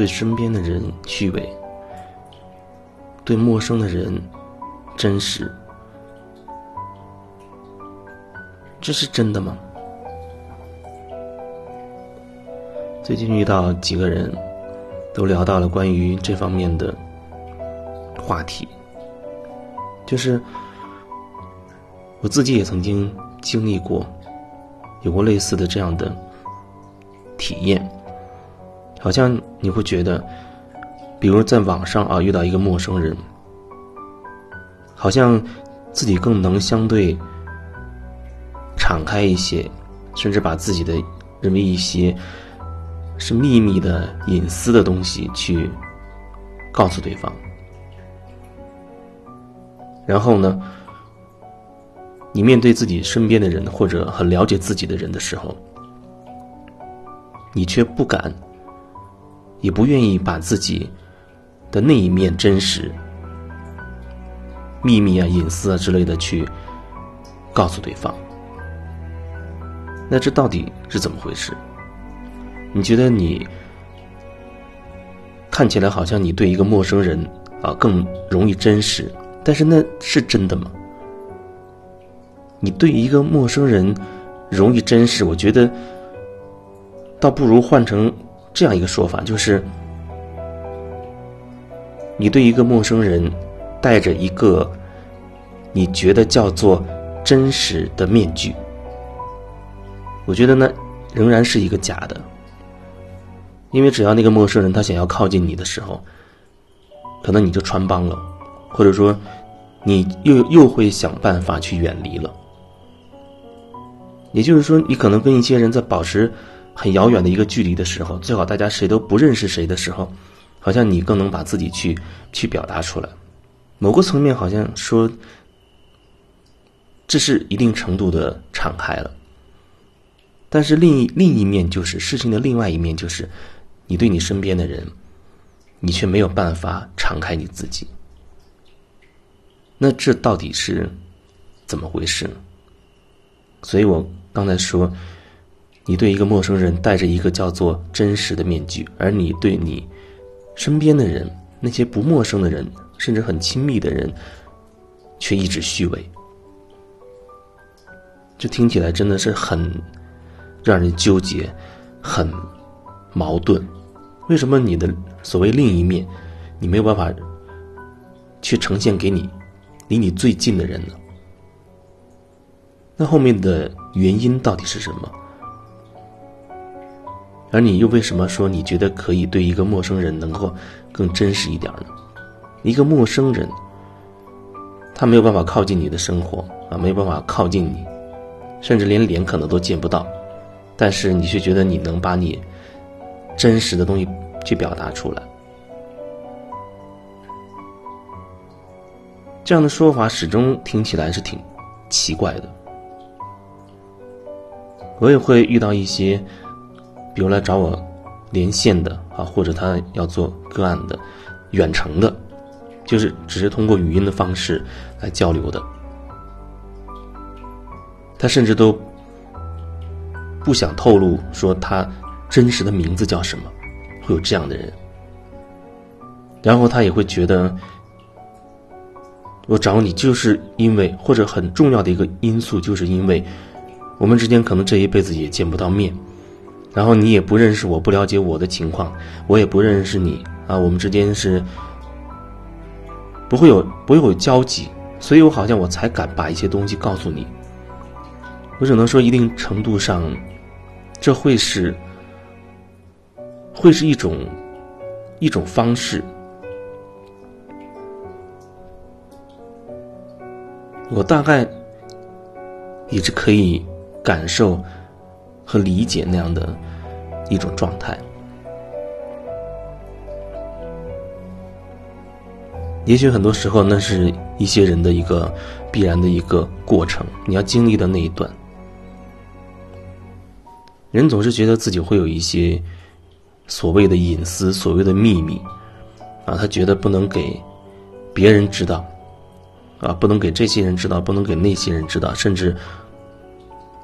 对身边的人虚伪，对陌生的人真实，这是真的吗？最近遇到几个人，都聊到了关于这方面的话题，就是我自己也曾经经历过，有过类似的这样的体验。好像你会觉得，比如在网上啊遇到一个陌生人，好像自己更能相对敞开一些，甚至把自己的认为一些。是秘密的、隐私的东西，去告诉对方。然后呢，你面对自己身边的人或者很了解自己的人的时候，你却不敢，也不愿意把自己的那一面真实、秘密啊、隐私啊之类的去告诉对方。那这到底是怎么回事？你觉得你看起来好像你对一个陌生人啊更容易真实，但是那是真的吗？你对一个陌生人容易真实，我觉得倒不如换成这样一个说法，就是你对一个陌生人戴着一个你觉得叫做真实的面具，我觉得那仍然是一个假的。因为只要那个陌生人他想要靠近你的时候，可能你就穿帮了，或者说，你又又会想办法去远离了。也就是说，你可能跟一些人在保持很遥远的一个距离的时候，最好大家谁都不认识谁的时候，好像你更能把自己去去表达出来。某个层面好像说，这是一定程度的敞开了。但是另一另一面就是事情的另外一面就是。你对你身边的人，你却没有办法敞开你自己，那这到底是怎么回事呢？所以我刚才说，你对一个陌生人戴着一个叫做真实的面具，而你对你身边的人，那些不陌生的人，甚至很亲密的人，却一直虚伪，这听起来真的是很让人纠结，很矛盾。为什么你的所谓另一面，你没有办法去呈现给你离你最近的人呢？那后面的原因到底是什么？而你又为什么说你觉得可以对一个陌生人能够更真实一点呢？一个陌生人，他没有办法靠近你的生活啊，没有办法靠近你，甚至连脸可能都见不到，但是你却觉得你能把你。真实的东西去表达出来，这样的说法始终听起来是挺奇怪的。我也会遇到一些，有来找我连线的啊，或者他要做个案的，远程的，就是只是通过语音的方式来交流的，他甚至都不想透露说他。真实的名字叫什么？会有这样的人，然后他也会觉得，我找你就是因为或者很重要的一个因素，就是因为我们之间可能这一辈子也见不到面，然后你也不认识我，不了解我的情况，我也不认识你啊，我们之间是不会有不会有交集，所以我好像我才敢把一些东西告诉你。我只能说，一定程度上，这会是。会是一种一种方式，我大概也是可以感受和理解那样的一种状态。也许很多时候，那是一些人的一个必然的一个过程，你要经历的那一段。人总是觉得自己会有一些。所谓的隐私，所谓的秘密，啊，他觉得不能给别人知道，啊，不能给这些人知道，不能给那些人知道，甚至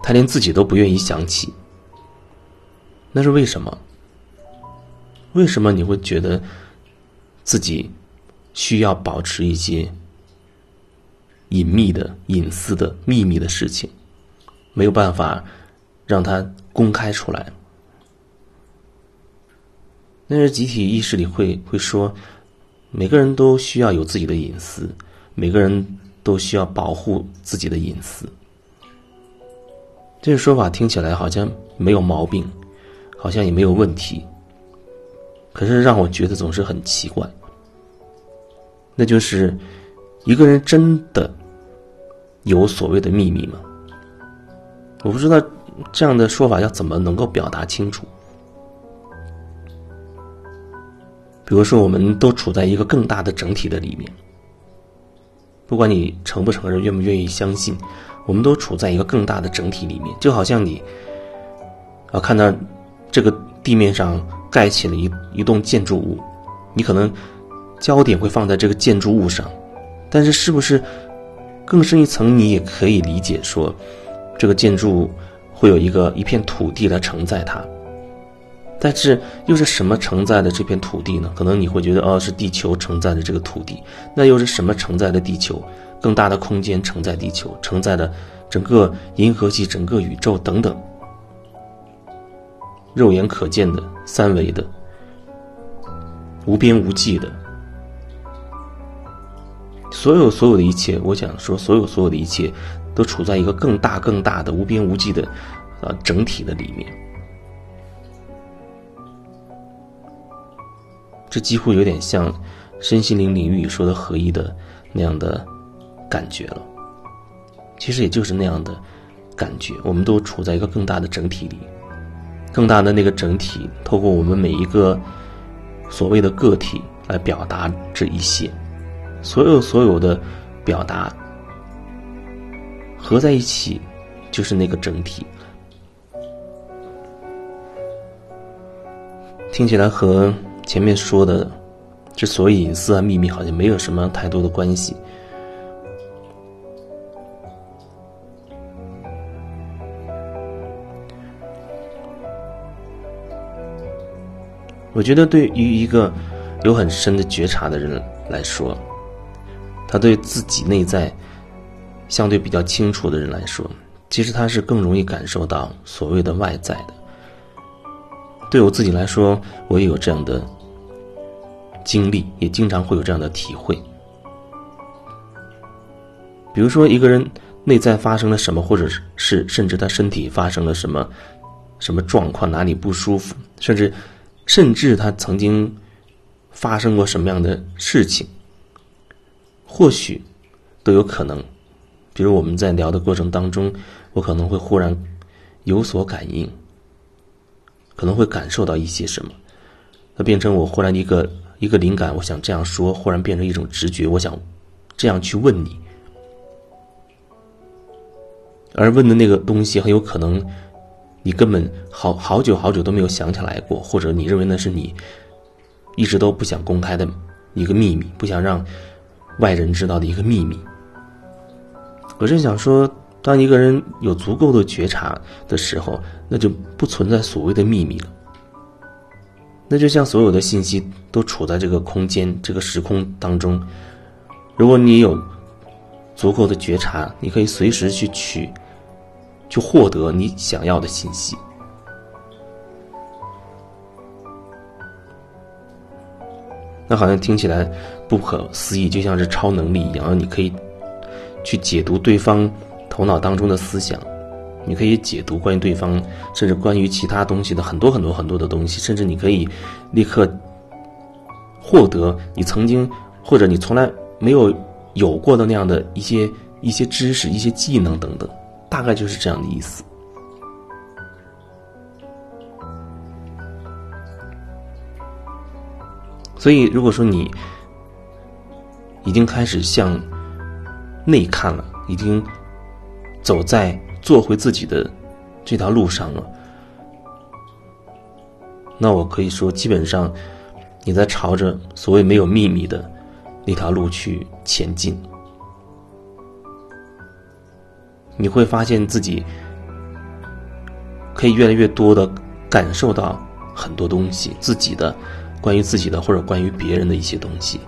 他连自己都不愿意想起。那是为什么？为什么你会觉得自己需要保持一些隐秘的、隐私的、秘密的事情，没有办法让它公开出来？那是集体意识里会会说，每个人都需要有自己的隐私，每个人都需要保护自己的隐私。这个说法听起来好像没有毛病，好像也没有问题。可是让我觉得总是很奇怪，那就是一个人真的有所谓的秘密吗？我不知道这样的说法要怎么能够表达清楚。比如说，我们都处在一个更大的整体的里面，不管你承不承认、愿不愿意相信，我们都处在一个更大的整体里面。就好像你啊，看到这个地面上盖起了一一栋建筑物，你可能焦点会放在这个建筑物上，但是是不是更深一层，你也可以理解说，这个建筑会有一个一片土地来承载它。但是又是什么承载的这片土地呢？可能你会觉得，哦，是地球承载的这个土地。那又是什么承载的地球？更大的空间承载地球，承载的整个银河系、整个宇宙等等，肉眼可见的、三维的、无边无际的，所有所有的一切，我想说，所有所有的一切，都处在一个更大更大的、无边无际的，啊，整体的里面。这几乎有点像身心灵领域说的合一的那样的感觉了。其实也就是那样的感觉，我们都处在一个更大的整体里，更大的那个整体，透过我们每一个所谓的个体来表达这一些，所有所有的表达合在一起，就是那个整体。听起来和。前面说的，之所以隐私啊、秘密好像没有什么太多的关系。我觉得对于一个有很深的觉察的人来说，他对自己内在相对比较清楚的人来说，其实他是更容易感受到所谓的外在的。对我自己来说，我也有这样的。经历也经常会有这样的体会，比如说一个人内在发生了什么，或者是甚至他身体发生了什么什么状况，哪里不舒服，甚至甚至他曾经发生过什么样的事情，或许都有可能。比如我们在聊的过程当中，我可能会忽然有所感应，可能会感受到一些什么，那变成我忽然一个。一个灵感，我想这样说，忽然变成一种直觉，我想这样去问你，而问的那个东西很有可能你根本好好久好久都没有想起来过，或者你认为那是你一直都不想公开的一个秘密，不想让外人知道的一个秘密。我是想说，当一个人有足够的觉察的时候，那就不存在所谓的秘密了。那就像所有的信息都处在这个空间、这个时空当中，如果你有足够的觉察，你可以随时去取、去获得你想要的信息。那好像听起来不可思议，就像是超能力一样，你可以去解读对方头脑当中的思想。你可以解读关于对方，甚至关于其他东西的很多很多很多的东西，甚至你可以立刻获得你曾经或者你从来没有有过的那样的一些一些知识、一些技能等等，大概就是这样的意思。所以，如果说你已经开始向内看了，已经走在。做回自己的这条路上了，那我可以说，基本上你在朝着所谓没有秘密的那条路去前进。你会发现自己可以越来越多的感受到很多东西，自己的关于自己的或者关于别人的一些东西。